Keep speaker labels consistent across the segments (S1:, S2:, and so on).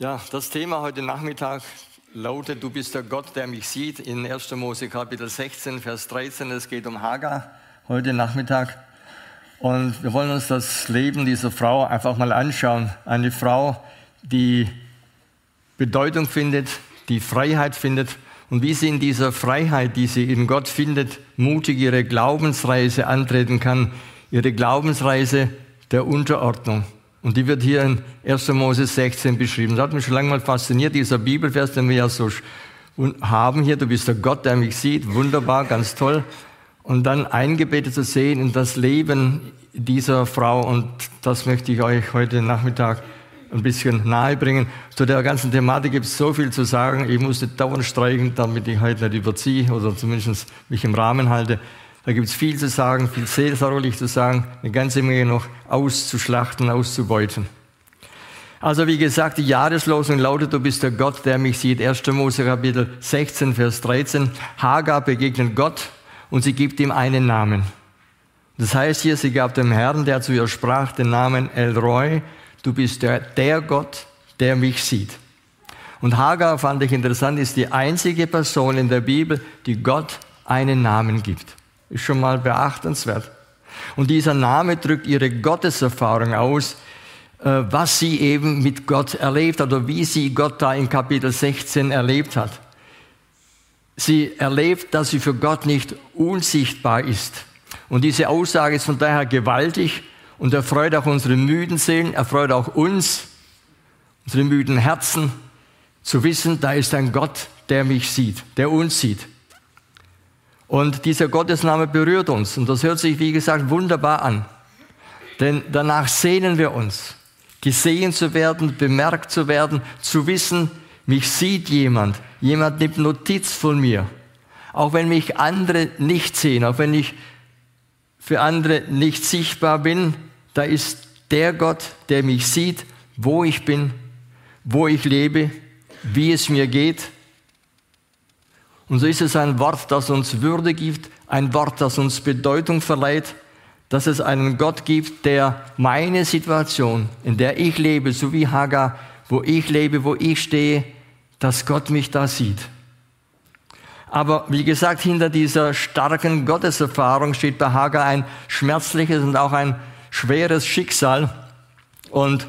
S1: Ja, das Thema heute Nachmittag lautet, du bist der Gott, der mich sieht, in 1. Mose Kapitel 16, Vers 13. Es geht um Hagar heute Nachmittag. Und wir wollen uns das Leben dieser Frau einfach mal anschauen. Eine Frau, die Bedeutung findet, die Freiheit findet und wie sie in dieser Freiheit, die sie in Gott findet, mutig ihre Glaubensreise antreten kann, ihre Glaubensreise der Unterordnung. Und die wird hier in 1. Mose 16 beschrieben. Das hat mich schon lange mal fasziniert, dieser Bibelvers, den wir ja so haben hier. Du bist der Gott, der mich sieht. Wunderbar, ganz toll. Und dann eingebettet zu sehen in das Leben dieser Frau. Und das möchte ich euch heute Nachmittag ein bisschen nahebringen. Zu der ganzen Thematik gibt es so viel zu sagen. Ich muss nicht dauernd streichen, damit ich heute nicht überziehe oder zumindest mich im Rahmen halte. Da gibt es viel zu sagen, viel seelsorgerlich zu sagen, eine ganze Menge noch auszuschlachten, auszubeuten. Also wie gesagt, die Jahreslosung lautet, du bist der Gott, der mich sieht. 1. Mose Kapitel 16, Vers 13. Hagar begegnet Gott und sie gibt ihm einen Namen. Das heißt hier, sie gab dem Herrn, der zu ihr sprach, den Namen Elroy. Du bist der, der Gott, der mich sieht. Und Hagar, fand ich interessant, ist die einzige Person in der Bibel, die Gott einen Namen gibt. Ist schon mal beachtenswert. Und dieser Name drückt ihre Gotteserfahrung aus, äh, was sie eben mit Gott erlebt hat oder wie sie Gott da in Kapitel 16 erlebt hat. Sie erlebt, dass sie für Gott nicht unsichtbar ist. Und diese Aussage ist von daher gewaltig und erfreut auch unsere müden Seelen, erfreut auch uns, unsere müden Herzen, zu wissen, da ist ein Gott, der mich sieht, der uns sieht. Und dieser Gottesname berührt uns. Und das hört sich, wie gesagt, wunderbar an. Denn danach sehnen wir uns, gesehen zu werden, bemerkt zu werden, zu wissen, mich sieht jemand, jemand nimmt Notiz von mir. Auch wenn mich andere nicht sehen, auch wenn ich für andere nicht sichtbar bin, da ist der Gott, der mich sieht, wo ich bin, wo ich lebe, wie es mir geht und so ist es ein Wort, das uns Würde gibt, ein Wort, das uns Bedeutung verleiht, dass es einen Gott gibt, der meine Situation, in der ich lebe, so wie Hagar, wo ich lebe, wo ich stehe, dass Gott mich da sieht. Aber wie gesagt, hinter dieser starken Gotteserfahrung steht bei Hagar ein schmerzliches und auch ein schweres Schicksal. Und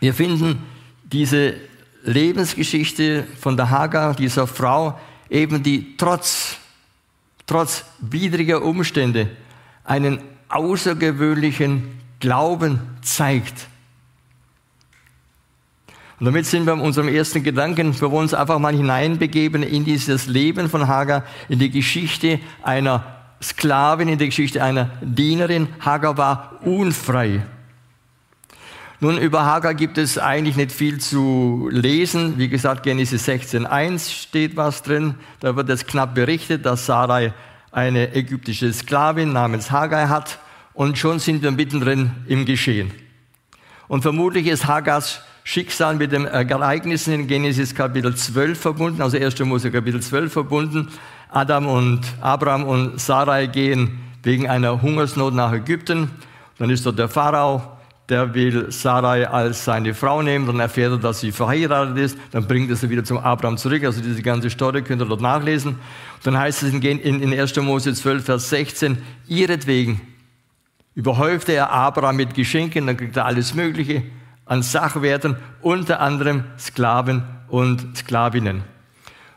S1: wir finden diese Lebensgeschichte von der Hagar, dieser Frau, eben die trotz, trotz widriger Umstände einen außergewöhnlichen Glauben zeigt. Und damit sind wir in unserem ersten Gedanken, wir wollen uns einfach mal hineinbegeben in dieses Leben von Hagar, in die Geschichte einer Sklavin, in die Geschichte einer Dienerin. Hagar war unfrei. Nun, über Hagar gibt es eigentlich nicht viel zu lesen. Wie gesagt, Genesis 16.1 steht was drin. Da wird es knapp berichtet, dass Sarai eine ägyptische Sklavin namens Hagar hat. Und schon sind wir mittendrin im Geschehen. Und vermutlich ist Hagars Schicksal mit den Ereignissen in Genesis Kapitel 12 verbunden, also 1. Mose Kapitel 12 verbunden. Adam und Abraham und Sarai gehen wegen einer Hungersnot nach Ägypten. Dann ist dort der Pharao, der will Sarai als seine Frau nehmen, dann erfährt er, dass sie verheiratet ist, dann bringt er sie wieder zum Abraham zurück. Also diese ganze Story könnt ihr dort nachlesen. Dann heißt es in, in 1. Mose 12, Vers 16, ihretwegen überhäufte er Abraham mit Geschenken, dann kriegt er alles Mögliche an Sachwerten, unter anderem Sklaven und Sklavinnen.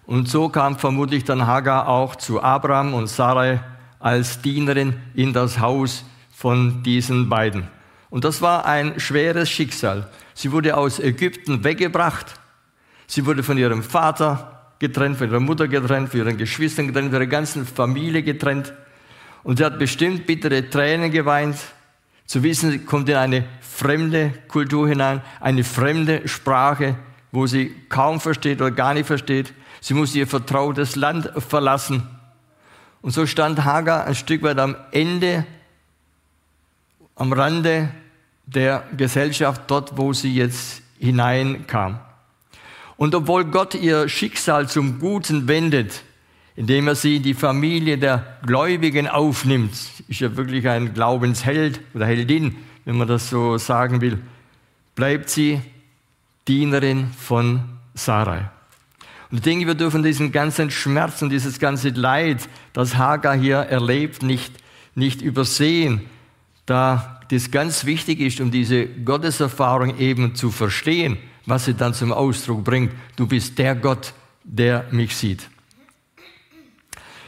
S1: Und so kam vermutlich dann Hagar auch zu Abraham und Sarai als Dienerin in das Haus von diesen beiden. Und das war ein schweres Schicksal. Sie wurde aus Ägypten weggebracht. Sie wurde von ihrem Vater getrennt, von ihrer Mutter getrennt, von ihren Geschwistern getrennt, von ihrer ganzen Familie getrennt. Und sie hat bestimmt bittere Tränen geweint, zu wissen, sie kommt in eine fremde Kultur hinein, eine fremde Sprache, wo sie kaum versteht oder gar nicht versteht. Sie muss ihr vertrautes Land verlassen. Und so stand Hagar ein Stück weit am Ende, am Rande der Gesellschaft, dort wo sie jetzt hineinkam. Und obwohl Gott ihr Schicksal zum Guten wendet, indem er sie in die Familie der Gläubigen aufnimmt, ist ja wirklich ein Glaubensheld oder Heldin, wenn man das so sagen will, bleibt sie Dienerin von Sarai. Und ich denke, wir dürfen diesen ganzen Schmerz und dieses ganze Leid, das Hagar hier erlebt, nicht, nicht übersehen, da das ganz wichtig ist, um diese Gotteserfahrung eben zu verstehen, was sie dann zum Ausdruck bringt. Du bist der Gott, der mich sieht.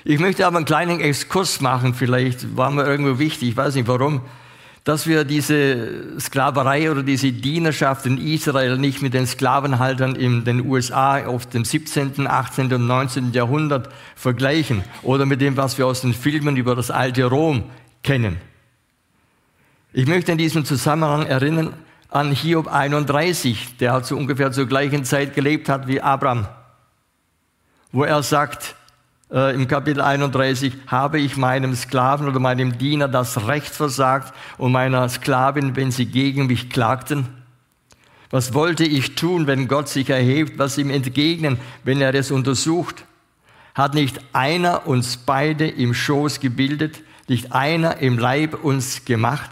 S1: Ich möchte aber einen kleinen Exkurs machen, vielleicht war mir irgendwo wichtig, ich weiß nicht warum dass wir diese Sklaverei oder diese Dienerschaft in Israel nicht mit den Sklavenhaltern in den USA auf dem 17., 18. und 19. Jahrhundert vergleichen oder mit dem, was wir aus den Filmen über das alte Rom kennen. Ich möchte in diesem Zusammenhang erinnern an Hiob 31, der zu ungefähr zur gleichen Zeit gelebt hat wie Abraham, wo er sagt, äh, im Kapitel 31, habe ich meinem Sklaven oder meinem Diener das Recht versagt und meiner Sklavin, wenn sie gegen mich klagten? Was wollte ich tun, wenn Gott sich erhebt, was ihm entgegnen, wenn er es untersucht? Hat nicht einer uns beide im Schoß gebildet, nicht einer im Leib uns gemacht?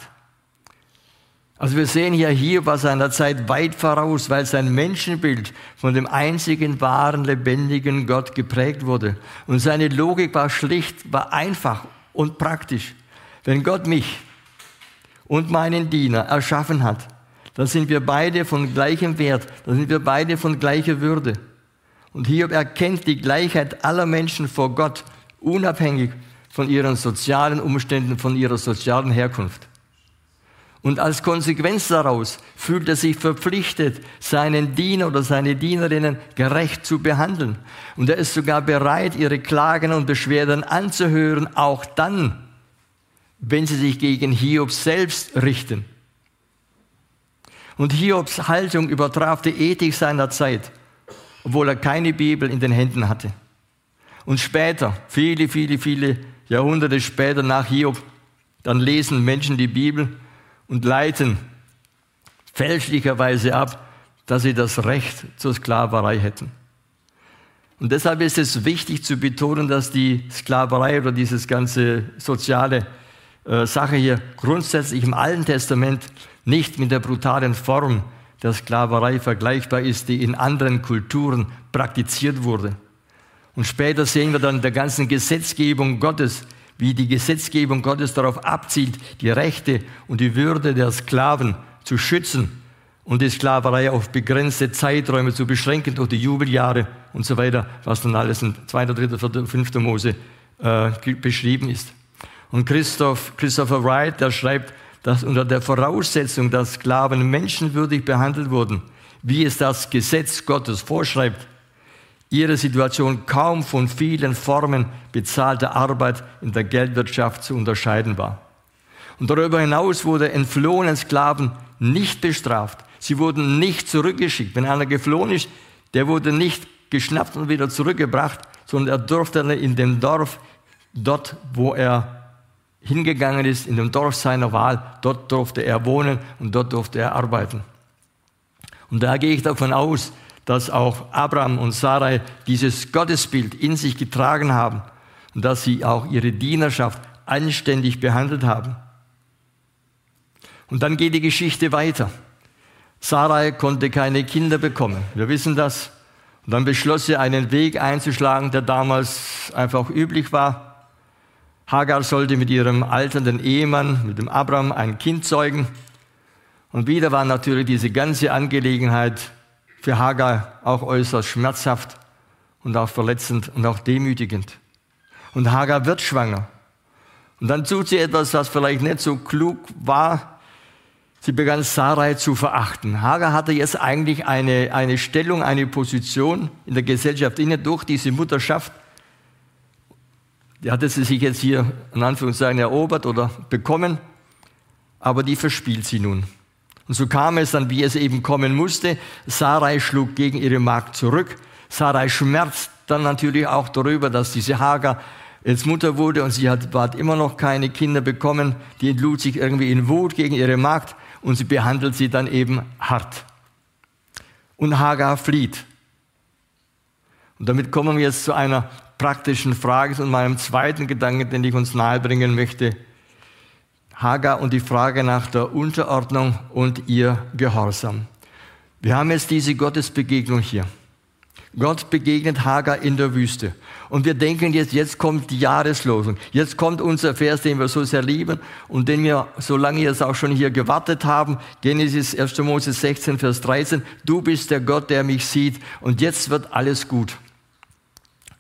S1: Also wir sehen hier, hier war seiner Zeit weit voraus, weil sein Menschenbild von dem einzigen wahren, lebendigen Gott geprägt wurde. Und seine Logik war schlicht, war einfach und praktisch. Wenn Gott mich und meinen Diener erschaffen hat, dann sind wir beide von gleichem Wert, dann sind wir beide von gleicher Würde. Und Hiob erkennt die Gleichheit aller Menschen vor Gott, unabhängig von ihren sozialen Umständen, von ihrer sozialen Herkunft. Und als Konsequenz daraus fühlt er sich verpflichtet, seinen Diener oder seine Dienerinnen gerecht zu behandeln. Und er ist sogar bereit, ihre Klagen und Beschwerden anzuhören, auch dann, wenn sie sich gegen Hiob selbst richten. Und Hiobs Haltung übertraf die Ethik seiner Zeit, obwohl er keine Bibel in den Händen hatte. Und später, viele, viele, viele Jahrhunderte später nach Hiob, dann lesen Menschen die Bibel und leiten fälschlicherweise ab, dass sie das Recht zur Sklaverei hätten. Und deshalb ist es wichtig zu betonen, dass die Sklaverei oder dieses ganze soziale äh, Sache hier grundsätzlich im Alten Testament nicht mit der brutalen Form der Sklaverei vergleichbar ist, die in anderen Kulturen praktiziert wurde. Und später sehen wir dann der ganzen Gesetzgebung Gottes, wie die Gesetzgebung Gottes darauf abzielt, die Rechte und die Würde der Sklaven zu schützen und die Sklaverei auf begrenzte Zeiträume zu beschränken durch die Jubeljahre und so weiter, was dann alles in 2., 3., 4., 5. Mose äh, beschrieben ist. Und Christoph, Christopher Wright, der schreibt, dass unter der Voraussetzung, dass Sklaven menschenwürdig behandelt wurden, wie es das Gesetz Gottes vorschreibt, ihre Situation kaum von vielen Formen bezahlter Arbeit in der Geldwirtschaft zu unterscheiden war. Und darüber hinaus wurde entflohenen Sklaven nicht bestraft. Sie wurden nicht zurückgeschickt. Wenn einer geflohen ist, der wurde nicht geschnappt und wieder zurückgebracht, sondern er durfte in dem Dorf, dort wo er hingegangen ist, in dem Dorf seiner Wahl, dort durfte er wohnen und dort durfte er arbeiten. Und da gehe ich davon aus, dass auch Abraham und Sarai dieses Gottesbild in sich getragen haben und dass sie auch ihre Dienerschaft anständig behandelt haben. Und dann geht die Geschichte weiter. Sarai konnte keine Kinder bekommen. Wir wissen das. Und dann beschloss sie, einen Weg einzuschlagen, der damals einfach üblich war. Hagar sollte mit ihrem alternden Ehemann, mit dem Abraham, ein Kind zeugen. Und wieder war natürlich diese ganze Angelegenheit für Hagar auch äußerst schmerzhaft und auch verletzend und auch demütigend. Und Hagar wird schwanger. Und dann tut sie etwas, was vielleicht nicht so klug war. Sie begann Sarai zu verachten. Hagar hatte jetzt eigentlich eine, eine Stellung, eine Position in der Gesellschaft inne durch diese Mutterschaft. Die hatte sie sich jetzt hier in Anführungszeichen erobert oder bekommen, aber die verspielt sie nun. Und so kam es dann, wie es eben kommen musste. Sarai schlug gegen ihre Magd zurück. Sarai schmerzt dann natürlich auch darüber, dass diese Hagar jetzt Mutter wurde und sie hat, hat immer noch keine Kinder bekommen. Die entlud sich irgendwie in Wut gegen ihre Magd und sie behandelt sie dann eben hart. Und Hagar flieht. Und damit kommen wir jetzt zu einer praktischen Frage und meinem zweiten Gedanken, den ich uns nahebringen möchte. Hagar und die Frage nach der Unterordnung und ihr Gehorsam. Wir haben jetzt diese Gottesbegegnung hier. Gott begegnet Hagar in der Wüste. Und wir denken jetzt, jetzt kommt die Jahreslosung. Jetzt kommt unser Vers, den wir so sehr lieben und den wir, solange jetzt auch schon hier gewartet haben, Genesis 1. Mose 16, Vers 13, du bist der Gott, der mich sieht und jetzt wird alles gut.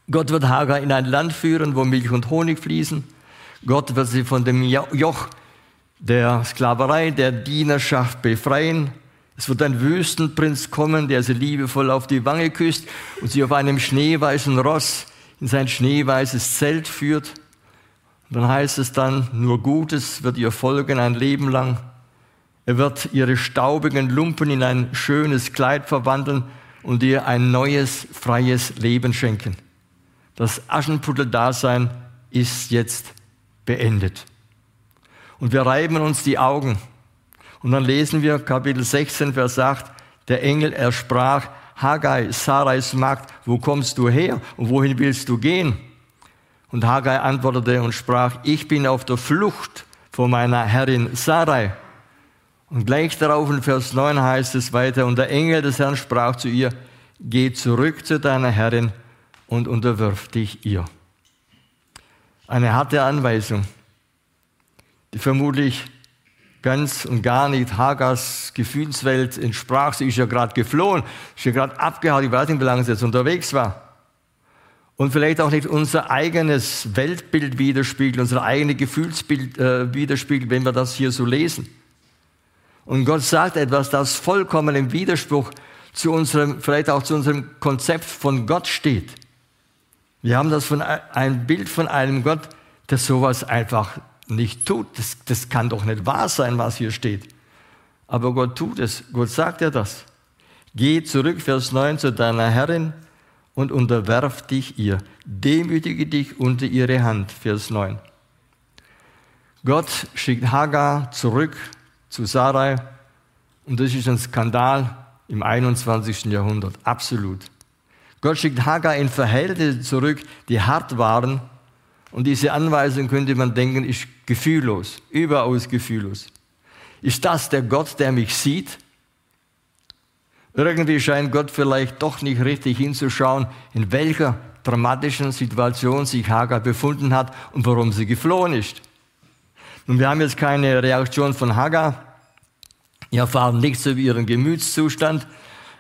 S1: Gott wird Hagar in ein Land führen, wo Milch und Honig fließen. Gott wird sie von dem Joch der Sklaverei, der Dienerschaft befreien. Es wird ein Wüstenprinz kommen, der sie liebevoll auf die Wange küsst und sie auf einem schneeweißen Ross in sein schneeweißes Zelt führt. Und dann heißt es dann, nur Gutes wird ihr folgen ein Leben lang. Er wird ihre staubigen Lumpen in ein schönes Kleid verwandeln und ihr ein neues, freies Leben schenken. Das Aschenputtel-Dasein ist jetzt beendet. Und wir reiben uns die Augen und dann lesen wir Kapitel 16, Vers 8, der Engel, er sprach, Haggai, Sarais Magd, wo kommst du her und wohin willst du gehen? Und Haggai antwortete und sprach, ich bin auf der Flucht vor meiner Herrin Sarai. Und gleich darauf in Vers 9 heißt es weiter, und der Engel des Herrn sprach zu ihr, geh zurück zu deiner Herrin und unterwirf dich ihr. Eine harte Anweisung, die vermutlich ganz und gar nicht Hagars Gefühlswelt entsprach. Sie ist ja gerade geflohen, ist ja gerade abgehauen, ich weiß nicht, wie lange sie jetzt unterwegs war. Und vielleicht auch nicht unser eigenes Weltbild widerspiegelt, unser eigenes Gefühlsbild äh, widerspiegelt, wenn wir das hier so lesen. Und Gott sagt etwas, das vollkommen im Widerspruch zu unserem, vielleicht auch zu unserem Konzept von Gott steht. Wir haben das von ein Bild von einem Gott, der sowas einfach nicht tut. Das, das kann doch nicht wahr sein, was hier steht. Aber Gott tut es. Gott sagt ja das. Geh zurück, Vers 9, zu deiner Herrin und unterwerf dich ihr. Demütige dich unter ihre Hand, Vers 9. Gott schickt Hagar zurück zu Sarai und das ist ein Skandal im 21. Jahrhundert, absolut. Gott schickt Hagar in Verhältnisse zurück, die hart waren und diese Anweisung könnte man denken, ist gefühllos, überaus gefühllos. Ist das der Gott, der mich sieht? Irgendwie scheint Gott vielleicht doch nicht richtig hinzuschauen, in welcher dramatischen Situation sich Hagar befunden hat und warum sie geflohen ist. Nun, wir haben jetzt keine Reaktion von Hagar. Wir erfahren nichts über ihren Gemütszustand.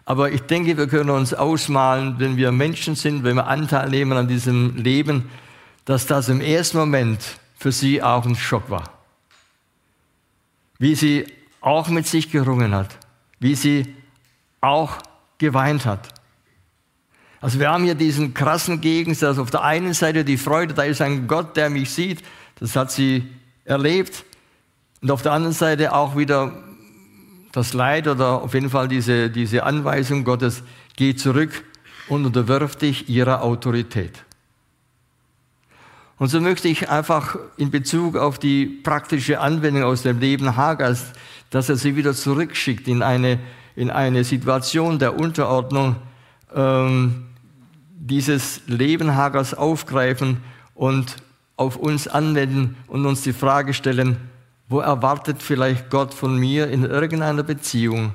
S1: Aber ich denke, wir können uns ausmalen, wenn wir Menschen sind, wenn wir Anteil nehmen an diesem Leben, dass das im ersten Moment für sie auch ein Schock war. Wie sie auch mit sich gerungen hat, wie sie auch geweint hat. Also wir haben hier diesen krassen Gegensatz. Auf der einen Seite die Freude, da ist ein Gott, der mich sieht, das hat sie erlebt. Und auf der anderen Seite auch wieder das Leid oder auf jeden Fall diese, diese Anweisung Gottes, geh zurück und unterwirf dich ihrer Autorität. Und so möchte ich einfach in Bezug auf die praktische Anwendung aus dem Leben Hagers, dass er sie wieder zurückschickt in eine, in eine Situation der Unterordnung, ähm, dieses Leben Hagers aufgreifen und auf uns anwenden und uns die Frage stellen, wo erwartet vielleicht Gott von mir in irgendeiner Beziehung,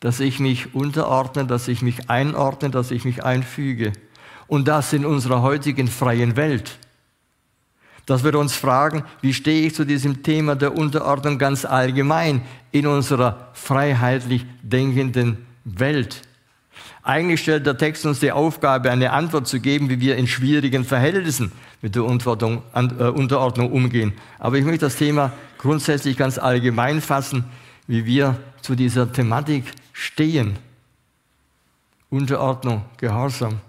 S1: dass ich mich unterordne, dass ich mich einordne, dass ich mich einfüge. Und das in unserer heutigen freien Welt dass wir uns fragen, wie stehe ich zu diesem Thema der Unterordnung ganz allgemein in unserer freiheitlich denkenden Welt. Eigentlich stellt der Text uns die Aufgabe, eine Antwort zu geben, wie wir in schwierigen Verhältnissen mit der Unterordnung, äh, umgehen. Aber ich möchte das Thema grundsätzlich ganz allgemein fassen, wie wir zu dieser Thematik stehen. Unterordnung, Gehorsam.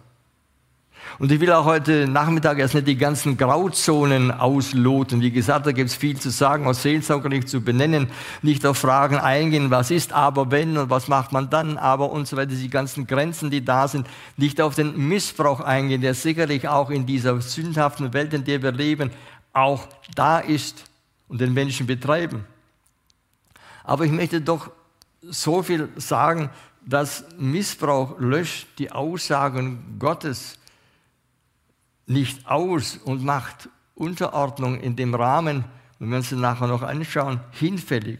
S1: Und ich will auch heute Nachmittag erst nicht die ganzen Grauzonen ausloten. Wie gesagt, da gibt es viel zu sagen, aus Seelsorger nicht zu benennen, nicht auf Fragen eingehen, was ist aber wenn und was macht man dann aber und so weiter, die ganzen Grenzen, die da sind, nicht auf den Missbrauch eingehen, der sicherlich auch in dieser sündhaften Welt, in der wir leben, auch da ist und den Menschen betreiben. Aber ich möchte doch so viel sagen, dass Missbrauch löscht die Aussagen Gottes nicht aus und macht Unterordnung in dem Rahmen, wenn wir uns den nachher noch anschauen, hinfällig.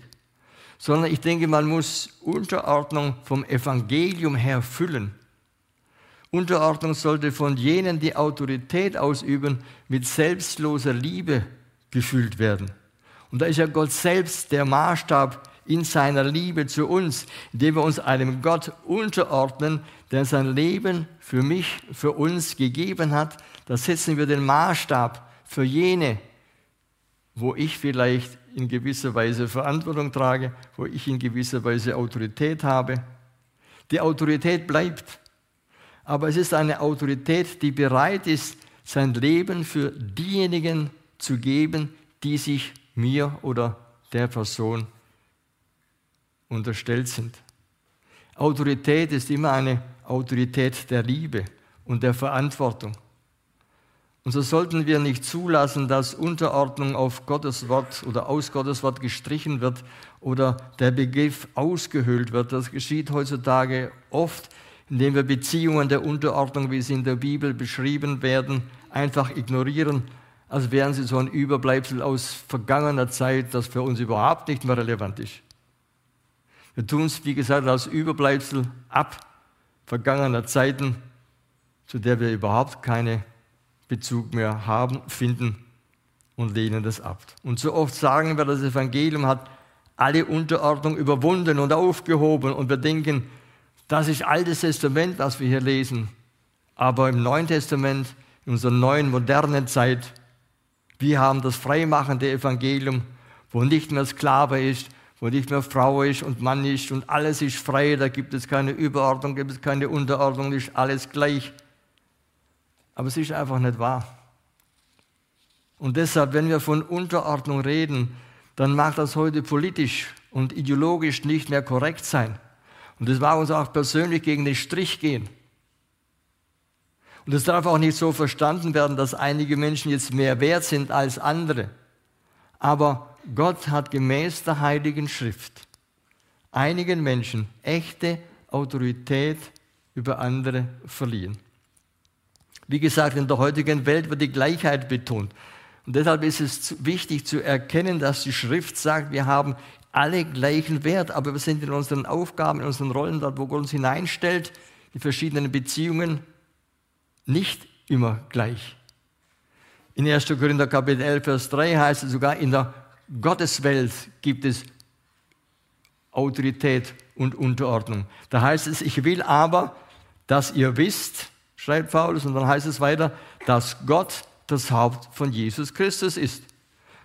S1: sondern ich denke, man muss Unterordnung vom Evangelium her füllen. Unterordnung sollte von jenen, die Autorität ausüben, mit selbstloser Liebe gefüllt werden. Und da ist ja Gott selbst der Maßstab in seiner Liebe zu uns, indem wir uns einem Gott unterordnen, der sein Leben für mich, für uns gegeben hat. Da setzen wir den Maßstab für jene, wo ich vielleicht in gewisser Weise Verantwortung trage, wo ich in gewisser Weise Autorität habe. Die Autorität bleibt, aber es ist eine Autorität, die bereit ist, sein Leben für diejenigen zu geben, die sich mir oder der Person unterstellt sind. Autorität ist immer eine Autorität der Liebe und der Verantwortung. Und so sollten wir nicht zulassen, dass Unterordnung auf Gottes Wort oder aus Gottes Wort gestrichen wird oder der Begriff ausgehöhlt wird. Das geschieht heutzutage oft, indem wir Beziehungen der Unterordnung, wie sie in der Bibel beschrieben werden, einfach ignorieren, als wären sie so ein Überbleibsel aus vergangener Zeit, das für uns überhaupt nicht mehr relevant ist. Wir tun es, wie gesagt, als Überbleibsel ab vergangener Zeiten, zu der wir überhaupt keinen Bezug mehr haben, finden und lehnen das ab. Und so oft sagen wir, das Evangelium hat alle Unterordnung überwunden und aufgehoben und wir denken, das ist altes Testament, was wir hier lesen. Aber im Neuen Testament, in unserer neuen modernen Zeit, wir haben das freimachende Evangelium, wo nicht mehr Sklave ist, wo nicht mehr Frau ist und Mann ist und alles ist frei, da gibt es keine Überordnung, gibt es keine Unterordnung, ist alles gleich. Aber es ist einfach nicht wahr. Und deshalb, wenn wir von Unterordnung reden, dann mag das heute politisch und ideologisch nicht mehr korrekt sein. Und es mag uns auch persönlich gegen den Strich gehen. Und es darf auch nicht so verstanden werden, dass einige Menschen jetzt mehr wert sind als andere. Aber Gott hat gemäß der Heiligen Schrift einigen Menschen echte Autorität über andere verliehen. Wie gesagt, in der heutigen Welt wird die Gleichheit betont. Und deshalb ist es wichtig zu erkennen, dass die Schrift sagt, wir haben alle gleichen Wert, aber wir sind in unseren Aufgaben, in unseren Rollen, dort, wo Gott uns hineinstellt, die verschiedenen Beziehungen, nicht immer gleich. In 1. Korinther Kapitel 11, Vers 3 heißt es sogar, in der Gotteswelt gibt es Autorität und Unterordnung. Da heißt es, ich will aber, dass ihr wisst, schreibt Paulus, und dann heißt es weiter, dass Gott das Haupt von Jesus Christus ist.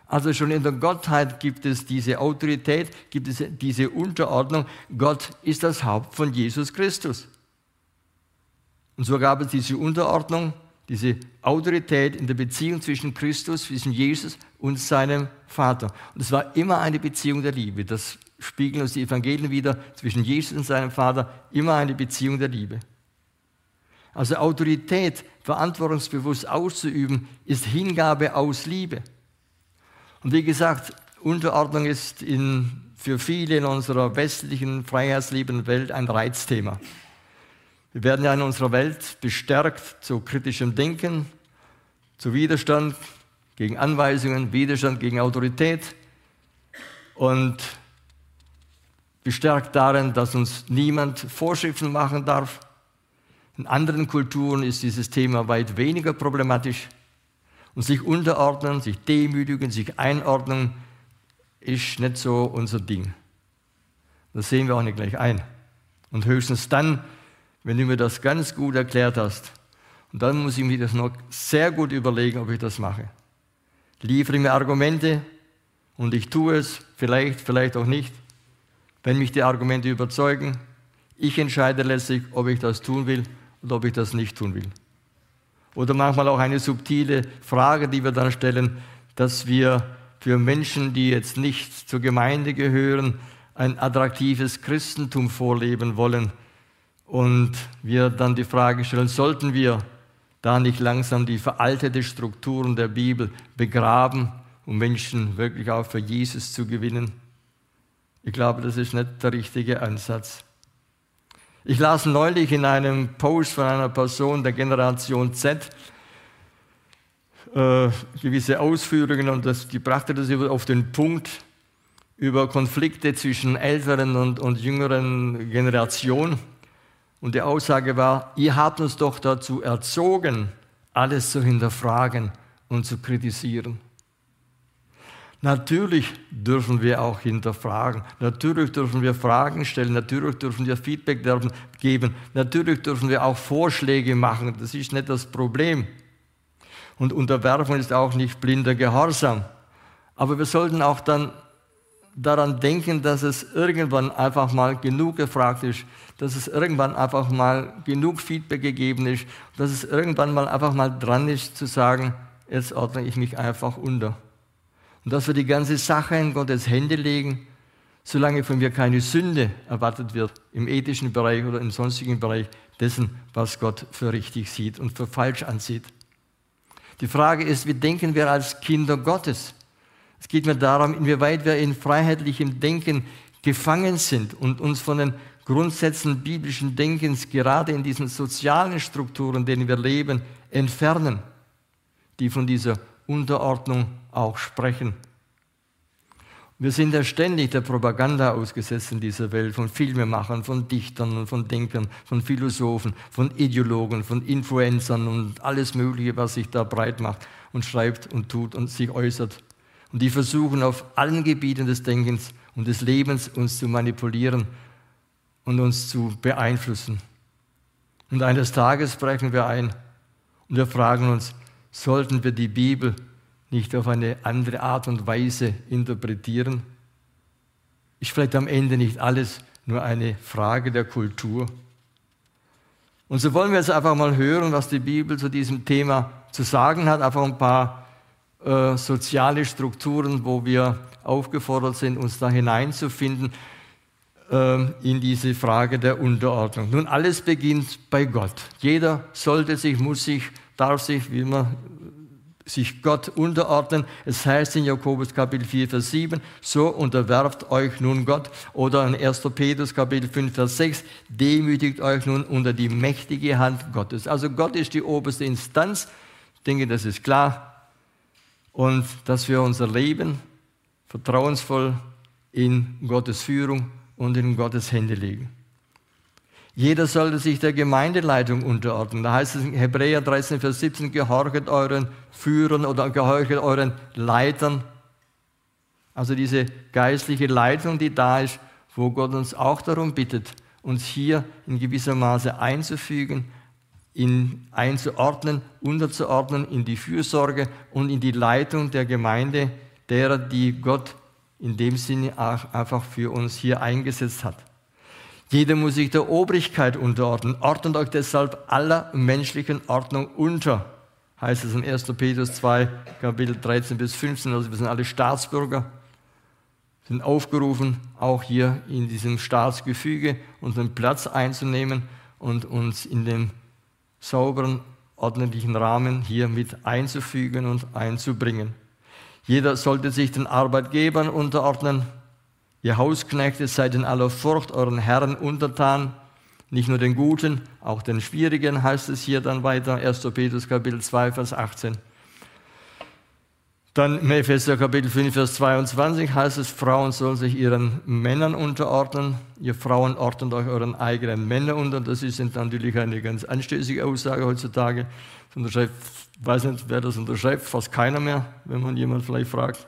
S1: Also schon in der Gottheit gibt es diese Autorität, gibt es diese Unterordnung. Gott ist das Haupt von Jesus Christus. Und so gab es diese Unterordnung diese Autorität in der Beziehung zwischen Christus, zwischen Jesus und seinem Vater. Und es war immer eine Beziehung der Liebe. Das spiegeln uns die Evangelien wieder zwischen Jesus und seinem Vater. Immer eine Beziehung der Liebe. Also Autorität verantwortungsbewusst auszuüben, ist Hingabe aus Liebe. Und wie gesagt, Unterordnung ist in, für viele in unserer westlichen, freiheitsliebenden Welt ein Reizthema. Wir werden ja in unserer Welt bestärkt zu kritischem Denken, zu Widerstand gegen Anweisungen, Widerstand gegen Autorität und bestärkt darin, dass uns niemand Vorschriften machen darf. In anderen Kulturen ist dieses Thema weit weniger problematisch. Und sich unterordnen, sich demütigen, sich einordnen, ist nicht so unser Ding. Das sehen wir auch nicht gleich ein. Und höchstens dann, wenn du mir das ganz gut erklärt hast. Und dann muss ich mir das noch sehr gut überlegen, ob ich das mache. Liefere mir Argumente und ich tue es, vielleicht, vielleicht auch nicht. Wenn mich die Argumente überzeugen, ich entscheide letztlich, ob ich das tun will oder ob ich das nicht tun will. Oder manchmal auch eine subtile Frage, die wir dann stellen, dass wir für Menschen, die jetzt nicht zur Gemeinde gehören, ein attraktives Christentum vorleben wollen und wir dann die Frage stellen, sollten wir da nicht langsam die veraltete Strukturen der Bibel begraben, um Menschen wirklich auch für Jesus zu gewinnen? Ich glaube, das ist nicht der richtige Ansatz. Ich las neulich in einem Post von einer Person der Generation Z äh, gewisse Ausführungen und das, die brachte das auf den Punkt über Konflikte zwischen älteren und, und jüngeren Generationen. Und die Aussage war, ihr habt uns doch dazu erzogen, alles zu hinterfragen und zu kritisieren. Natürlich dürfen wir auch hinterfragen. Natürlich dürfen wir Fragen stellen. Natürlich dürfen wir Feedback geben. Natürlich dürfen wir auch Vorschläge machen. Das ist nicht das Problem. Und Unterwerfung ist auch nicht blinder Gehorsam. Aber wir sollten auch dann daran denken, dass es irgendwann einfach mal genug gefragt ist, dass es irgendwann einfach mal genug Feedback gegeben ist, dass es irgendwann mal einfach mal dran ist zu sagen, jetzt ordne ich mich einfach unter. Und dass wir die ganze Sache in Gottes Hände legen, solange von mir keine Sünde erwartet wird, im ethischen Bereich oder im sonstigen Bereich dessen, was Gott für richtig sieht und für falsch ansieht. Die Frage ist, wie denken wir als Kinder Gottes? Es geht mir darum, inwieweit wir in freiheitlichem Denken gefangen sind und uns von den Grundsätzen biblischen Denkens gerade in diesen sozialen Strukturen, in denen wir leben, entfernen, die von dieser Unterordnung auch sprechen. Wir sind ja ständig der Propaganda ausgesetzt in dieser Welt, von Filmemachern, von Dichtern und von Denkern, von Philosophen, von Ideologen, von Influencern und alles Mögliche, was sich da breit macht und schreibt und tut und sich äußert. Und die versuchen auf allen Gebieten des Denkens und des Lebens uns zu manipulieren und uns zu beeinflussen. Und eines Tages brechen wir ein und wir fragen uns, sollten wir die Bibel nicht auf eine andere Art und Weise interpretieren? Ist vielleicht am Ende nicht alles nur eine Frage der Kultur? Und so wollen wir jetzt einfach mal hören, was die Bibel zu diesem Thema zu sagen hat, einfach ein paar äh, soziale Strukturen, wo wir aufgefordert sind, uns da hineinzufinden in diese Frage der Unterordnung. Nun, alles beginnt bei Gott. Jeder sollte sich, muss sich, darf sich, wie immer, sich Gott unterordnen. Es heißt in Jakobus Kapitel 4, Vers 7, so unterwerft euch nun Gott. Oder in 1. Petrus Kapitel 5, Vers 6, demütigt euch nun unter die mächtige Hand Gottes. Also Gott ist die oberste Instanz. Ich denke, das ist klar und dass wir unser Leben vertrauensvoll in Gottes Führung und in Gottes Hände legen. Jeder sollte sich der Gemeindeleitung unterordnen. Da heißt es in Hebräer 13, Vers 17, gehorchet euren Führern oder gehorchet euren Leitern. Also diese geistliche Leitung, die da ist, wo Gott uns auch darum bittet, uns hier in gewisser Maße einzufügen, ihn einzuordnen, unterzuordnen in die Fürsorge und in die Leitung der Gemeinde, derer, die Gott in dem Sinne einfach für uns hier eingesetzt hat. Jeder muss sich der Obrigkeit unterordnen. Ordnet euch deshalb aller menschlichen Ordnung unter, heißt es in 1. Petrus 2, Kapitel 13 bis 15. Also wir sind alle Staatsbürger, sind aufgerufen, auch hier in diesem Staatsgefüge unseren Platz einzunehmen und uns in dem sauberen, ordentlichen Rahmen hier mit einzufügen und einzubringen. Jeder sollte sich den Arbeitgebern unterordnen. Ihr Hausknechte seid in aller Furcht euren Herren untertan, nicht nur den Guten, auch den Schwierigen, heißt es hier dann weiter, 1. Petrus Kapitel 2, Vers 18. Dann im Epheser Kapitel 5, Vers 22 heißt es, Frauen sollen sich ihren Männern unterordnen. Ihr Frauen ordnet euch euren eigenen Männern unter. Das ist natürlich eine ganz anstößige Aussage heutzutage. Unterschreibt, weiß nicht, wer das unterschreibt, fast keiner mehr, wenn man jemand vielleicht fragt.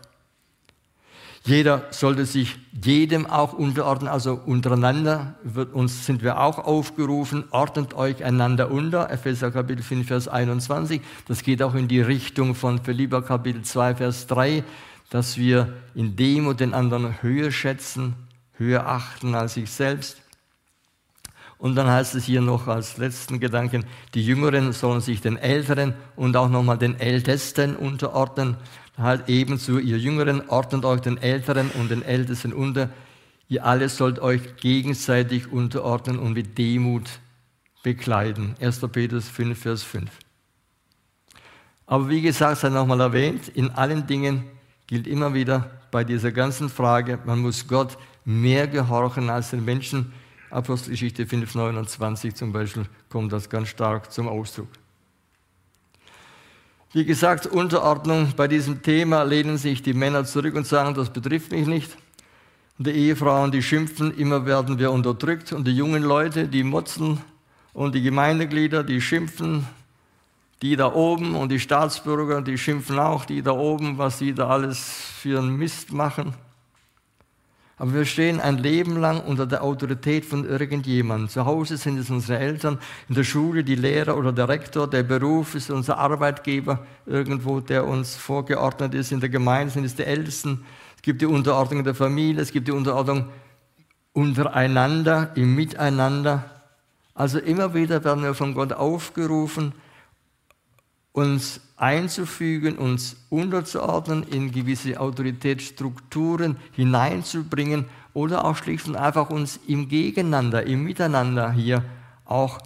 S1: Jeder sollte sich jedem auch unterordnen, also untereinander wird uns, sind wir auch aufgerufen, ordnet euch einander unter, Epheser Kapitel 5, Vers 21. Das geht auch in die Richtung von Philippa Kapitel 2, Vers 3, dass wir in Demut den anderen höher schätzen, höher achten als sich selbst. Und dann heißt es hier noch als letzten Gedanken, die Jüngeren sollen sich den Älteren und auch nochmal den Ältesten unterordnen halt ebenso, ihr Jüngeren, ordnet euch den Älteren und den Ältesten unter. Ihr alle sollt euch gegenseitig unterordnen und mit Demut bekleiden. 1. Petrus 5, Vers 5. Aber wie gesagt, sei nochmal erwähnt, in allen Dingen gilt immer wieder bei dieser ganzen Frage, man muss Gott mehr gehorchen als den Menschen. Apostelgeschichte 5, 29 zum Beispiel kommt das ganz stark zum Ausdruck. Wie gesagt, Unterordnung bei diesem Thema lehnen sich die Männer zurück und sagen, das betrifft mich nicht. Und die Ehefrauen, die schimpfen, immer werden wir unterdrückt. Und die jungen Leute, die motzen. Und die Gemeindeglieder, die schimpfen. Die da oben und die Staatsbürger, die schimpfen auch, die da oben, was sie da alles für einen Mist machen. Aber wir stehen ein Leben lang unter der Autorität von irgendjemandem. Zu Hause sind es unsere Eltern, in der Schule die Lehrer oder der Rektor, der Beruf ist unser Arbeitgeber irgendwo, der uns vorgeordnet ist. In der Gemeinde sind es die Ältesten. Es gibt die Unterordnung der Familie, es gibt die Unterordnung untereinander, im Miteinander. Also immer wieder werden wir von Gott aufgerufen, uns einzufügen, uns unterzuordnen, in gewisse Autoritätsstrukturen hineinzubringen oder auch schlicht und einfach uns im Gegeneinander, im Miteinander hier auch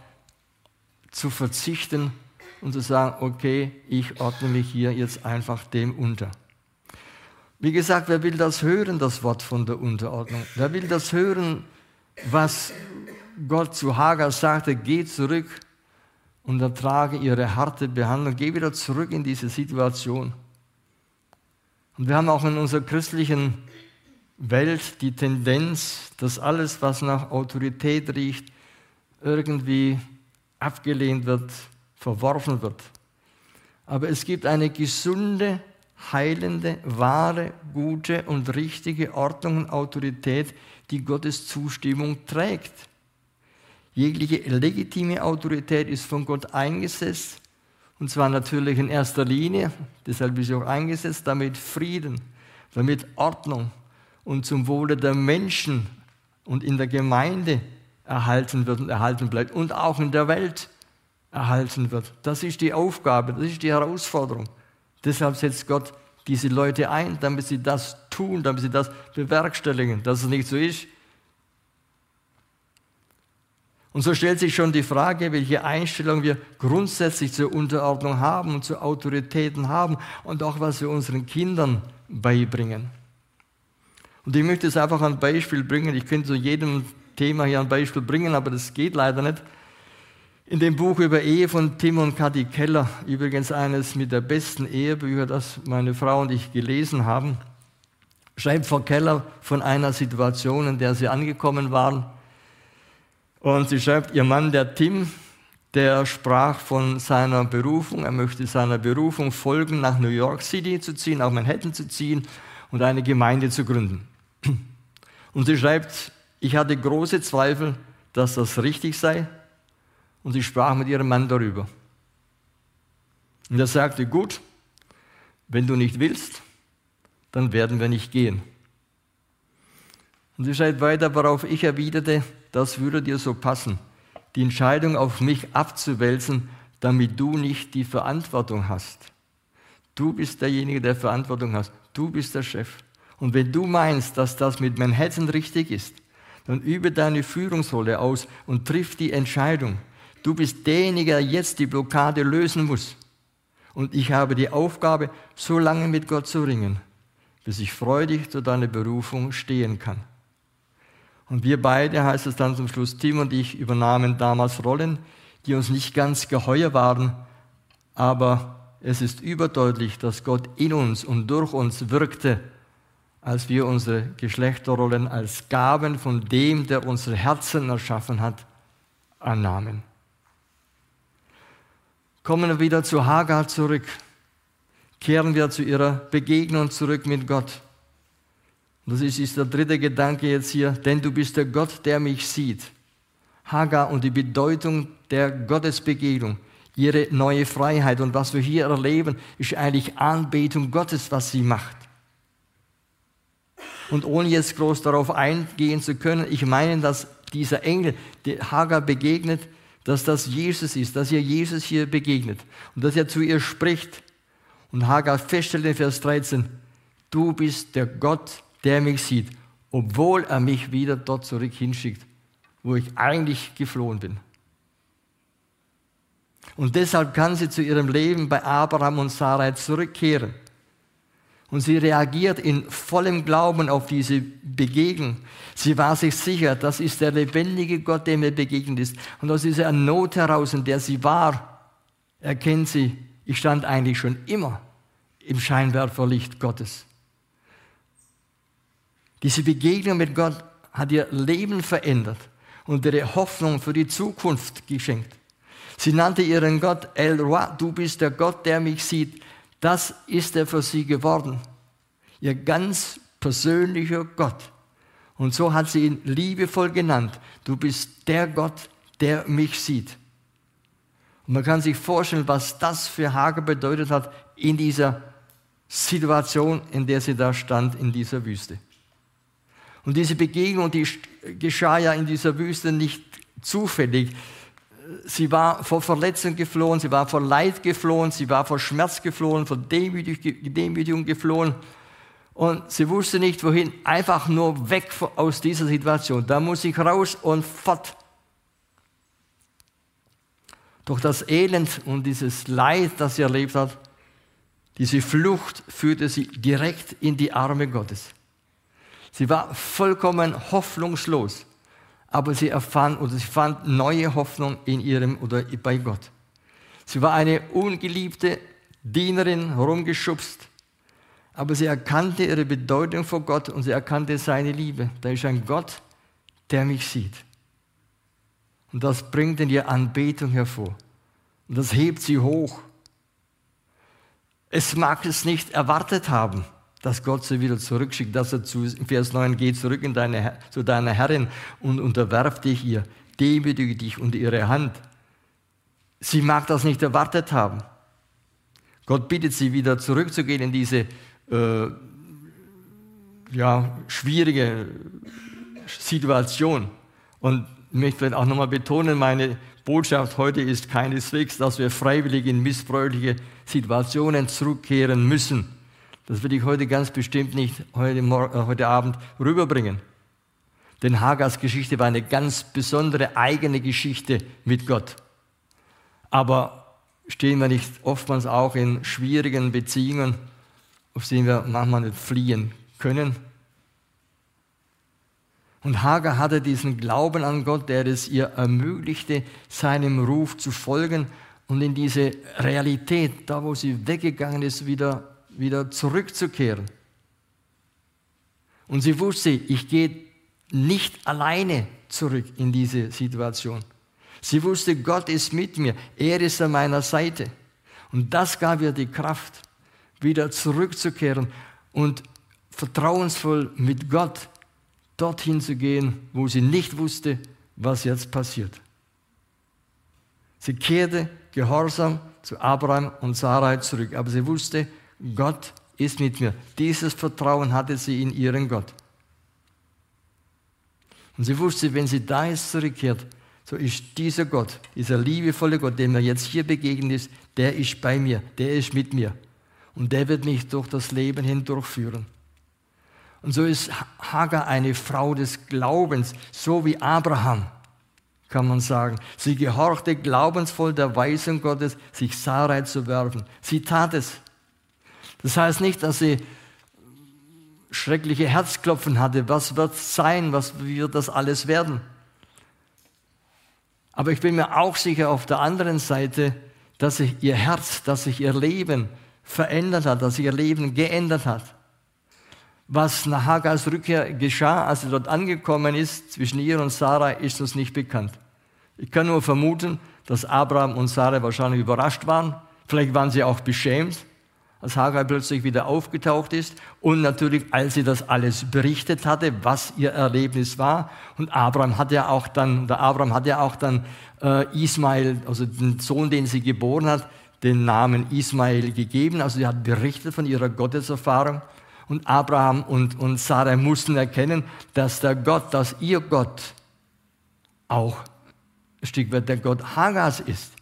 S1: zu verzichten und zu sagen, okay, ich ordne mich hier jetzt einfach dem unter. Wie gesagt, wer will das hören, das Wort von der Unterordnung? Wer will das hören, was Gott zu Hagar sagte, geh zurück und ertrage ihre harte Behandlung. Geh wieder zurück in diese Situation. Und wir haben auch in unserer christlichen Welt die Tendenz, dass alles, was nach Autorität riecht, irgendwie abgelehnt wird, verworfen wird. Aber es gibt eine gesunde, heilende, wahre, gute und richtige Ordnung und Autorität, die Gottes Zustimmung trägt. Jegliche legitime Autorität ist von Gott eingesetzt, und zwar natürlich in erster Linie, deshalb ist sie auch eingesetzt, damit Frieden, damit Ordnung und zum Wohle der Menschen und in der Gemeinde erhalten wird und erhalten bleibt und auch in der Welt erhalten wird. Das ist die Aufgabe, das ist die Herausforderung. Deshalb setzt Gott diese Leute ein, damit sie das tun, damit sie das bewerkstelligen. Dass es nicht so ist, und so stellt sich schon die Frage, welche Einstellung wir grundsätzlich zur Unterordnung haben und zu Autoritäten haben und auch was wir unseren Kindern beibringen. Und ich möchte es einfach ein Beispiel bringen. Ich könnte zu jedem Thema hier ein Beispiel bringen, aber das geht leider nicht. In dem Buch über Ehe von Tim und Kati Keller, übrigens eines mit der besten Ehebücher, das meine Frau und ich gelesen haben, schreibt Frau Keller von einer Situation, in der sie angekommen waren und sie schreibt, ihr Mann, der Tim, der sprach von seiner Berufung. Er möchte seiner Berufung folgen, nach New York City zu ziehen, nach Manhattan zu ziehen und eine Gemeinde zu gründen. Und sie schreibt, ich hatte große Zweifel, dass das richtig sei. Und sie sprach mit ihrem Mann darüber. Und er sagte, gut, wenn du nicht willst, dann werden wir nicht gehen. Und sie schreibt weiter, worauf ich erwiderte, das würde dir so passen, die Entscheidung auf mich abzuwälzen, damit du nicht die Verantwortung hast. Du bist derjenige, der Verantwortung hast. Du bist der Chef. Und wenn du meinst, dass das mit Manhattan richtig ist, dann übe deine Führungsrolle aus und triff die Entscheidung. Du bist derjenige, der jetzt die Blockade lösen muss. Und ich habe die Aufgabe, so lange mit Gott zu ringen, bis ich freudig zu deiner Berufung stehen kann. Und wir beide, heißt es dann zum Schluss, Tim und ich übernahmen damals Rollen, die uns nicht ganz geheuer waren, aber es ist überdeutlich, dass Gott in uns und durch uns wirkte, als wir unsere Geschlechterrollen als Gaben von dem, der unsere Herzen erschaffen hat, annahmen. Kommen wir wieder zu Hagar zurück. Kehren wir zu ihrer Begegnung zurück mit Gott. Das ist, ist der dritte Gedanke jetzt hier, denn du bist der Gott, der mich sieht. Hagar und die Bedeutung der Gottesbegegnung, ihre neue Freiheit und was wir hier erleben, ist eigentlich Anbetung Gottes, was sie macht. Und ohne jetzt groß darauf eingehen zu können, ich meine, dass dieser Engel, der Hagar begegnet, dass das Jesus ist, dass ihr Jesus hier begegnet und dass er zu ihr spricht. Und Hagar feststellt in Vers 13, du bist der Gott, der mich sieht, obwohl er mich wieder dort zurück hinschickt, wo ich eigentlich geflohen bin. Und deshalb kann sie zu ihrem Leben bei Abraham und Sarai zurückkehren. Und sie reagiert in vollem Glauben auf diese Begegnung. Sie war sich sicher, das ist der lebendige Gott, der mir begegnet ist. Und aus dieser Not heraus, in der sie war, erkennt sie, ich stand eigentlich schon immer im Scheinwerferlicht Gottes. Diese Begegnung mit Gott hat ihr Leben verändert und ihre Hoffnung für die Zukunft geschenkt. Sie nannte ihren Gott El Roi, du bist der Gott, der mich sieht. Das ist er für sie geworden. Ihr ganz persönlicher Gott. Und so hat sie ihn liebevoll genannt. Du bist der Gott, der mich sieht. Und man kann sich vorstellen, was das für Hager bedeutet hat in dieser Situation, in der sie da stand, in dieser Wüste. Und diese Begegnung, die geschah ja in dieser Wüste nicht zufällig. Sie war vor Verletzung geflohen, sie war vor Leid geflohen, sie war vor Schmerz geflohen, vor Demütigung geflohen. Und sie wusste nicht wohin, einfach nur weg aus dieser Situation. Da muss ich raus und fort. Doch das Elend und dieses Leid, das sie erlebt hat, diese Flucht führte sie direkt in die Arme Gottes. Sie war vollkommen hoffnungslos, aber sie erfand oder sie fand neue Hoffnung in ihrem oder bei Gott. Sie war eine ungeliebte Dienerin, rumgeschubst, aber sie erkannte ihre Bedeutung vor Gott und sie erkannte seine Liebe. Da ist ein Gott, der mich sieht. Und das bringt in ihr Anbetung hervor. Und das hebt sie hoch. Es mag es nicht erwartet haben, dass Gott sie wieder zurückschickt, dass er zu Vers 9 geht zurück in deine, zu deiner Herrin und unterwerft dich ihr, demütige dich unter ihre Hand. Sie mag das nicht erwartet haben. Gott bittet sie wieder zurückzugehen in diese äh, ja, schwierige Situation. Und ich möchte auch nochmal betonen, meine Botschaft heute ist keineswegs, dass wir freiwillig in missbräuchliche Situationen zurückkehren müssen. Das will ich heute ganz bestimmt nicht heute, äh, heute Abend rüberbringen. Denn Hagars Geschichte war eine ganz besondere eigene Geschichte mit Gott. Aber stehen wir nicht oftmals auch in schwierigen Beziehungen aus denen wir manchmal nicht fliehen können. Und Hagar hatte diesen Glauben an Gott, der es ihr ermöglichte, seinem Ruf zu folgen und in diese Realität, da wo sie weggegangen ist, wieder, wieder zurückzukehren. Und sie wusste, ich gehe nicht alleine zurück in diese Situation. Sie wusste, Gott ist mit mir, er ist an meiner Seite. Und das gab ihr die Kraft wieder zurückzukehren und vertrauensvoll mit Gott dorthin zu gehen, wo sie nicht wusste, was jetzt passiert. Sie kehrte gehorsam zu Abraham und Sarai zurück, aber sie wusste, Gott ist mit mir. Dieses Vertrauen hatte sie in ihren Gott. Und sie wusste, wenn sie da jetzt zurückkehrt, so ist dieser Gott, dieser liebevolle Gott, dem er jetzt hier begegnet ist, der ist bei mir, der ist mit mir. Und der wird mich durch das Leben hindurchführen. Und so ist Hagar eine Frau des Glaubens, so wie Abraham, kann man sagen. Sie gehorchte glaubensvoll der Weisung Gottes, sich Sarai zu werfen. Sie tat es. Das heißt nicht, dass sie schreckliche Herzklopfen hatte. Was wird sein? Was wird das alles werden? Aber ich bin mir auch sicher auf der anderen Seite, dass sich ihr Herz, dass sich ihr Leben verändert hat, dass sich ihr Leben geändert hat. Was nach Hagars Rückkehr geschah, als sie dort angekommen ist, zwischen ihr und Sarah, ist uns nicht bekannt. Ich kann nur vermuten, dass Abraham und Sarah wahrscheinlich überrascht waren. Vielleicht waren sie auch beschämt, als Hagar plötzlich wieder aufgetaucht ist. Und natürlich, als sie das alles berichtet hatte, was ihr Erlebnis war. Und Abraham hat ja auch dann, der Abraham hat ja auch dann äh, Ismail, also den Sohn, den sie geboren hat, den Namen Ismael gegeben. Also sie hat berichtet von ihrer Gotteserfahrung. Und Abraham und, und Sarah mussten erkennen, dass der Gott, dass ihr Gott auch ein Stück weit der Gott Hagars ist.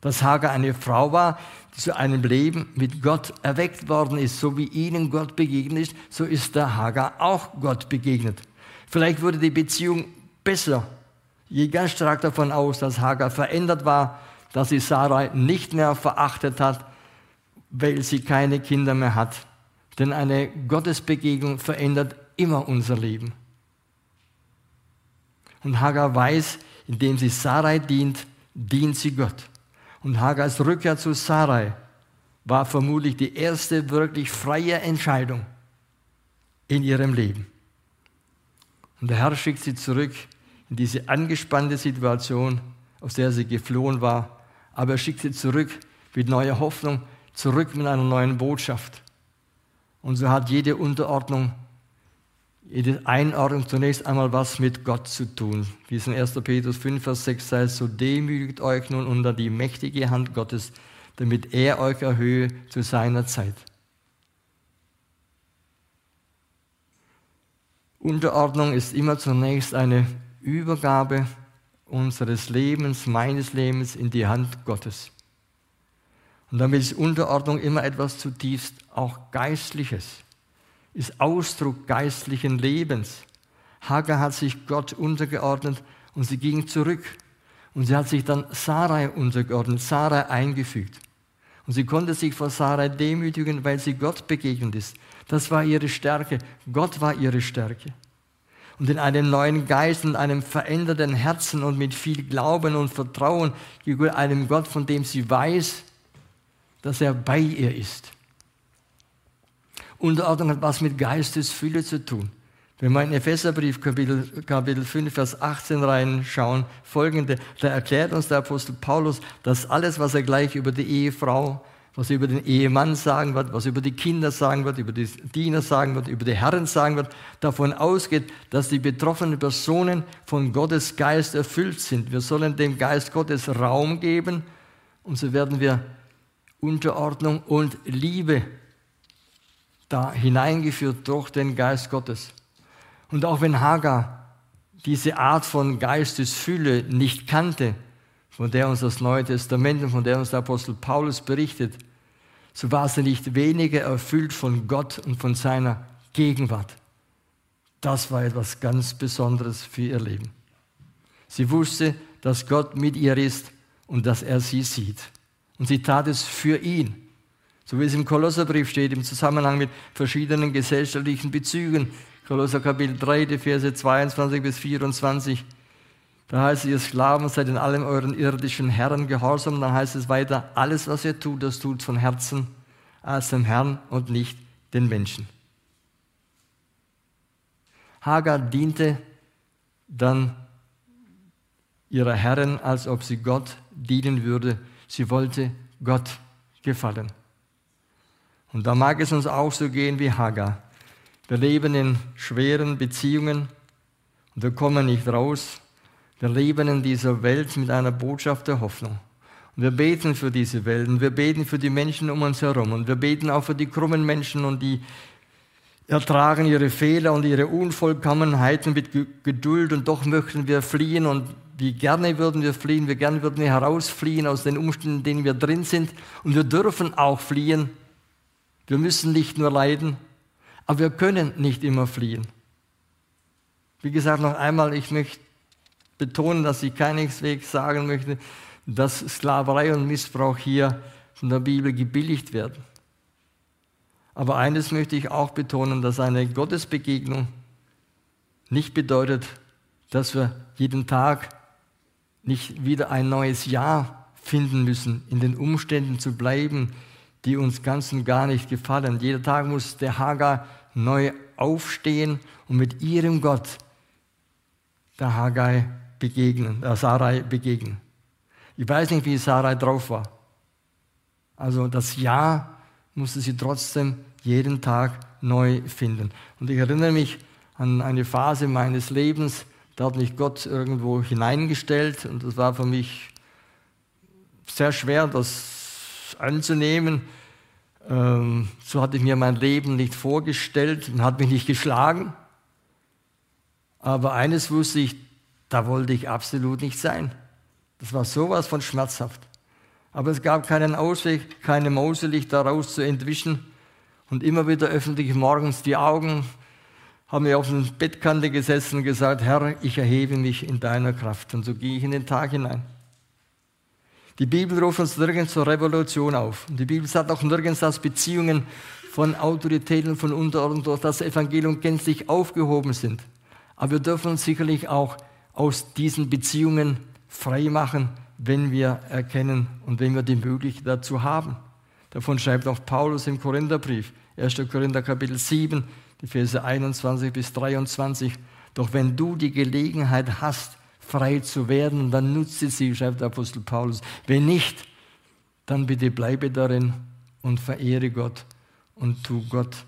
S1: Dass Hagar eine Frau war, zu einem Leben mit Gott erweckt worden ist. So wie ihnen Gott begegnet ist, so ist der Hagar auch Gott begegnet. Vielleicht wurde die Beziehung besser. Ich gehe ganz stark davon aus, dass Hagar verändert war dass sie Sarai nicht mehr verachtet hat, weil sie keine Kinder mehr hat. Denn eine Gottesbegegnung verändert immer unser Leben. Und Hagar weiß, indem sie Sarai dient, dient sie Gott. Und Hagars Rückkehr zu Sarai war vermutlich die erste wirklich freie Entscheidung in ihrem Leben. Und der Herr schickt sie zurück in diese angespannte Situation, aus der sie geflohen war. Aber er schickt sie zurück mit neuer Hoffnung, zurück mit einer neuen Botschaft. Und so hat jede Unterordnung, jede Einordnung zunächst einmal was mit Gott zu tun. Wie es in 1. Petrus 5, Vers 6 heißt, so demütigt euch nun unter die mächtige Hand Gottes, damit er euch erhöhe zu seiner Zeit. Unterordnung ist immer zunächst eine Übergabe unseres Lebens, meines Lebens in die Hand Gottes. Und damit ist Unterordnung immer etwas zutiefst auch Geistliches, ist Ausdruck geistlichen Lebens. Hagar hat sich Gott untergeordnet und sie ging zurück. Und sie hat sich dann Sarai untergeordnet, Sarai eingefügt. Und sie konnte sich vor Sarai demütigen, weil sie Gott begegnet ist. Das war ihre Stärke. Gott war ihre Stärke. Und in einem neuen Geist und einem veränderten Herzen und mit viel Glauben und Vertrauen gegenüber einem Gott, von dem sie weiß, dass er bei ihr ist. Unterordnung hat was mit Geistesfülle zu tun. Wenn wir in Epheserbrief Kapitel, Kapitel 5, Vers 18 reinschauen, folgende, da erklärt uns der Apostel Paulus, dass alles, was er gleich über die Ehefrau was über den Ehemann sagen wird, was über die Kinder sagen wird, über die Diener sagen wird, über die Herren sagen wird, davon ausgeht, dass die betroffenen Personen von Gottes Geist erfüllt sind. Wir sollen dem Geist Gottes Raum geben und so werden wir Unterordnung und Liebe da hineingeführt durch den Geist Gottes. Und auch wenn Hagar diese Art von Geistesfülle nicht kannte, von der uns das Neue Testament und von der uns der Apostel Paulus berichtet, so war sie nicht weniger erfüllt von Gott und von seiner Gegenwart. Das war etwas ganz Besonderes für ihr Leben. Sie wusste, dass Gott mit ihr ist und dass er sie sieht. Und sie tat es für ihn. So wie es im Kolosserbrief steht, im Zusammenhang mit verschiedenen gesellschaftlichen Bezügen. Kolosser Kapitel 3, die Verse 22 bis 24. Da heißt es, ihr Sklaven seid in allem euren irdischen Herren gehorsam. Dann heißt es weiter, alles was ihr tut, das tut von Herzen als dem Herrn und nicht den Menschen. Hagar diente dann ihrer Herren, als ob sie Gott dienen würde. Sie wollte Gott gefallen. Und da mag es uns auch so gehen wie Hagar. Wir leben in schweren Beziehungen und wir kommen nicht raus. Wir leben in dieser Welt mit einer Botschaft der Hoffnung. Und wir beten für diese Welt und wir beten für die Menschen um uns herum und wir beten auch für die krummen Menschen und die ertragen ihre Fehler und ihre Unvollkommenheiten mit Geduld und doch möchten wir fliehen und wie gerne würden wir fliehen, wie gerne würden wir herausfliehen aus den Umständen, in denen wir drin sind und wir dürfen auch fliehen. Wir müssen nicht nur leiden, aber wir können nicht immer fliehen. Wie gesagt, noch einmal, ich möchte betonen, dass ich keineswegs sagen möchte, dass Sklaverei und Missbrauch hier von der Bibel gebilligt werden. Aber eines möchte ich auch betonen, dass eine Gottesbegegnung nicht bedeutet, dass wir jeden Tag nicht wieder ein neues Jahr finden müssen, in den Umständen zu bleiben, die uns ganz und gar nicht gefallen. Jeder Tag muss der Hagar neu aufstehen und mit ihrem Gott der Hagai begegnen, äh, Sarai begegnen. Ich weiß nicht, wie Sarai drauf war. Also das Ja musste sie trotzdem jeden Tag neu finden. Und ich erinnere mich an eine Phase meines Lebens, da hat mich Gott irgendwo hineingestellt und das war für mich sehr schwer, das anzunehmen. Ähm, so hatte ich mir mein Leben nicht vorgestellt und hat mich nicht geschlagen. Aber eines wusste ich, da wollte ich absolut nicht sein. Das war sowas von schmerzhaft. Aber es gab keinen Ausweg, keine Mauselich daraus zu entwischen. Und immer wieder öffnete ich morgens die Augen, habe mir auf den Bettkante gesessen und gesagt, Herr, ich erhebe mich in deiner Kraft. Und so gehe ich in den Tag hinein. Die Bibel ruft uns nirgends zur Revolution auf. Und die Bibel sagt auch nirgends, dass Beziehungen von Autoritäten, von Unterordnung durch das Evangelium gänzlich aufgehoben sind. Aber wir dürfen uns sicherlich auch aus diesen Beziehungen frei machen, wenn wir erkennen und wenn wir die Möglichkeit dazu haben. Davon schreibt auch Paulus im Korintherbrief, 1. Korinther Kapitel 7, die Verse 21 bis 23. Doch wenn du die Gelegenheit hast, frei zu werden, dann nutze sie, schreibt der Apostel Paulus. Wenn nicht, dann bitte bleibe darin und verehre Gott und tu Gott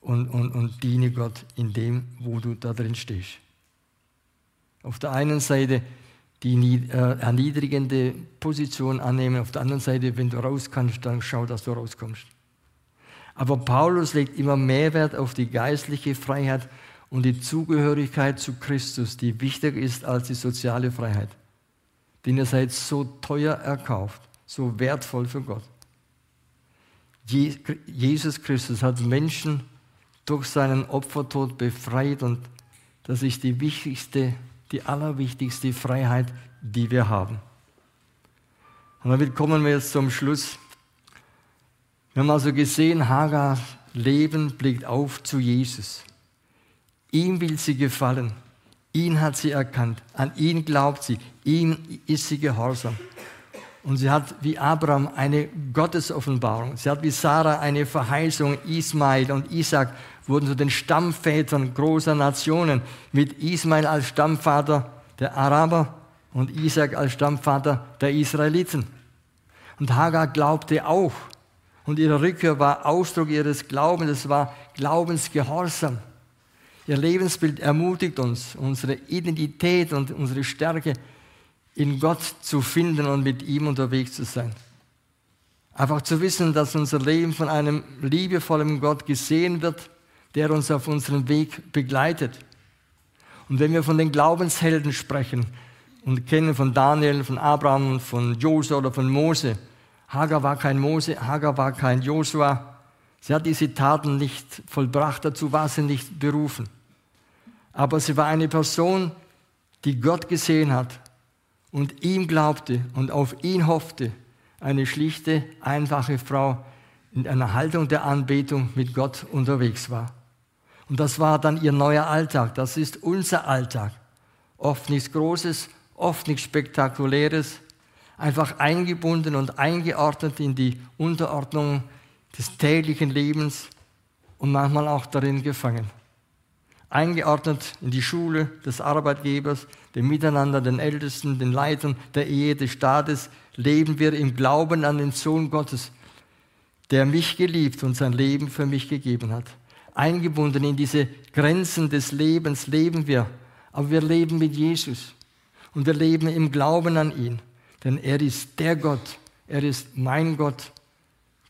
S1: und, und, und diene Gott in dem, wo du da drin stehst. Auf der einen Seite die äh, erniedrigende Position annehmen, auf der anderen Seite, wenn du raus kannst, dann schau, dass du rauskommst. Aber Paulus legt immer mehr Wert auf die geistliche Freiheit und die Zugehörigkeit zu Christus, die wichtiger ist als die soziale Freiheit. Denn ihr seid so teuer erkauft, so wertvoll für Gott. Jesus Christus hat Menschen durch seinen Opfertod befreit und das ist die wichtigste, die allerwichtigste Freiheit, die wir haben. Und damit kommen wir jetzt zum Schluss. Wir haben also gesehen, Hagar Leben blickt auf zu Jesus. Ihm will sie gefallen. Ihn hat sie erkannt. An ihn glaubt sie. Ihm ist sie gehorsam. Und sie hat wie Abraham eine Gottesoffenbarung. Sie hat wie Sarah eine Verheißung. Ismail und Isaac wurden zu den Stammvätern großer Nationen. Mit Ismail als Stammvater der Araber und Isaac als Stammvater der Israeliten. Und Hagar glaubte auch. Und ihre Rückkehr war Ausdruck ihres Glaubens. Es war Glaubensgehorsam. Ihr Lebensbild ermutigt uns, unsere Identität und unsere Stärke in Gott zu finden und mit ihm unterwegs zu sein. Einfach zu wissen, dass unser Leben von einem liebevollen Gott gesehen wird, der uns auf unserem Weg begleitet. Und wenn wir von den Glaubenshelden sprechen und kennen von Daniel, von Abraham, von Josua oder von Mose, Hagar war kein Mose, Hagar war kein Josua. Sie hat diese Taten nicht vollbracht, dazu war sie nicht berufen. Aber sie war eine Person, die Gott gesehen hat und ihm glaubte und auf ihn hoffte. Eine schlichte, einfache Frau in einer Haltung der Anbetung mit Gott unterwegs war. Und das war dann ihr neuer Alltag. Das ist unser Alltag. Oft nichts Großes, oft nichts Spektakuläres. Einfach eingebunden und eingeordnet in die Unterordnung des täglichen Lebens und manchmal auch darin gefangen eingeordnet in die Schule des Arbeitgebers, dem Miteinander, den Ältesten, den Leitern der Ehe, des Staates, leben wir im Glauben an den Sohn Gottes, der mich geliebt und sein Leben für mich gegeben hat. Eingebunden in diese Grenzen des Lebens leben wir, aber wir leben mit Jesus und wir leben im Glauben an ihn, denn er ist der Gott, er ist mein Gott,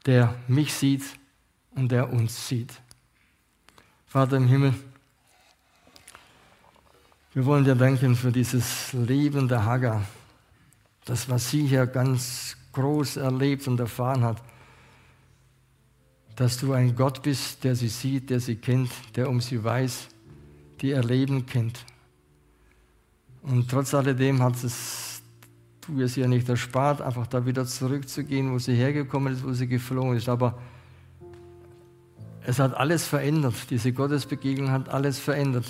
S1: der mich sieht und der uns sieht. Vater im Himmel, wir wollen dir danken für dieses Leben der Hagar, das, was sie hier ganz groß erlebt und erfahren hat, dass du ein Gott bist, der sie sieht, der sie kennt, der um sie weiß, die ihr Leben kennt. Und trotz alledem hat es du es ihr nicht erspart, einfach da wieder zurückzugehen, wo sie hergekommen ist, wo sie geflohen ist. Aber es hat alles verändert. Diese Gottesbegegnung hat alles verändert.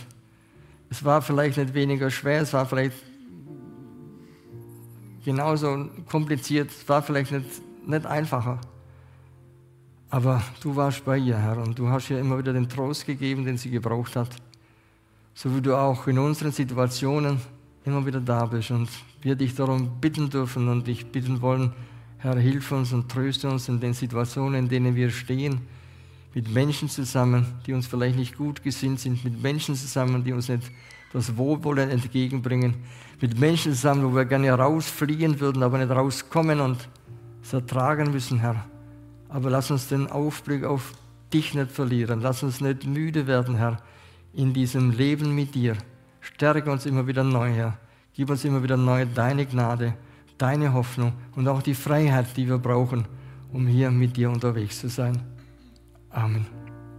S1: Es war vielleicht nicht weniger schwer, es war vielleicht genauso kompliziert, es war vielleicht nicht, nicht einfacher. Aber du warst bei ihr, Herr, und du hast ihr immer wieder den Trost gegeben, den sie gebraucht hat. So wie du auch in unseren Situationen immer wieder da bist und wir dich darum bitten dürfen und dich bitten wollen, Herr, hilf uns und tröste uns in den Situationen, in denen wir stehen mit Menschen zusammen, die uns vielleicht nicht gut gesinnt sind, mit Menschen zusammen, die uns nicht das Wohlwollen entgegenbringen, mit Menschen zusammen, wo wir gerne rausfliehen würden, aber nicht rauskommen und es ertragen müssen, Herr. Aber lass uns den Aufblick auf dich nicht verlieren. Lass uns nicht müde werden, Herr, in diesem Leben mit dir. Stärke uns immer wieder neu, Herr. Gib uns immer wieder neu deine Gnade, deine Hoffnung und auch die Freiheit, die wir brauchen, um hier mit dir unterwegs zu sein. Amen.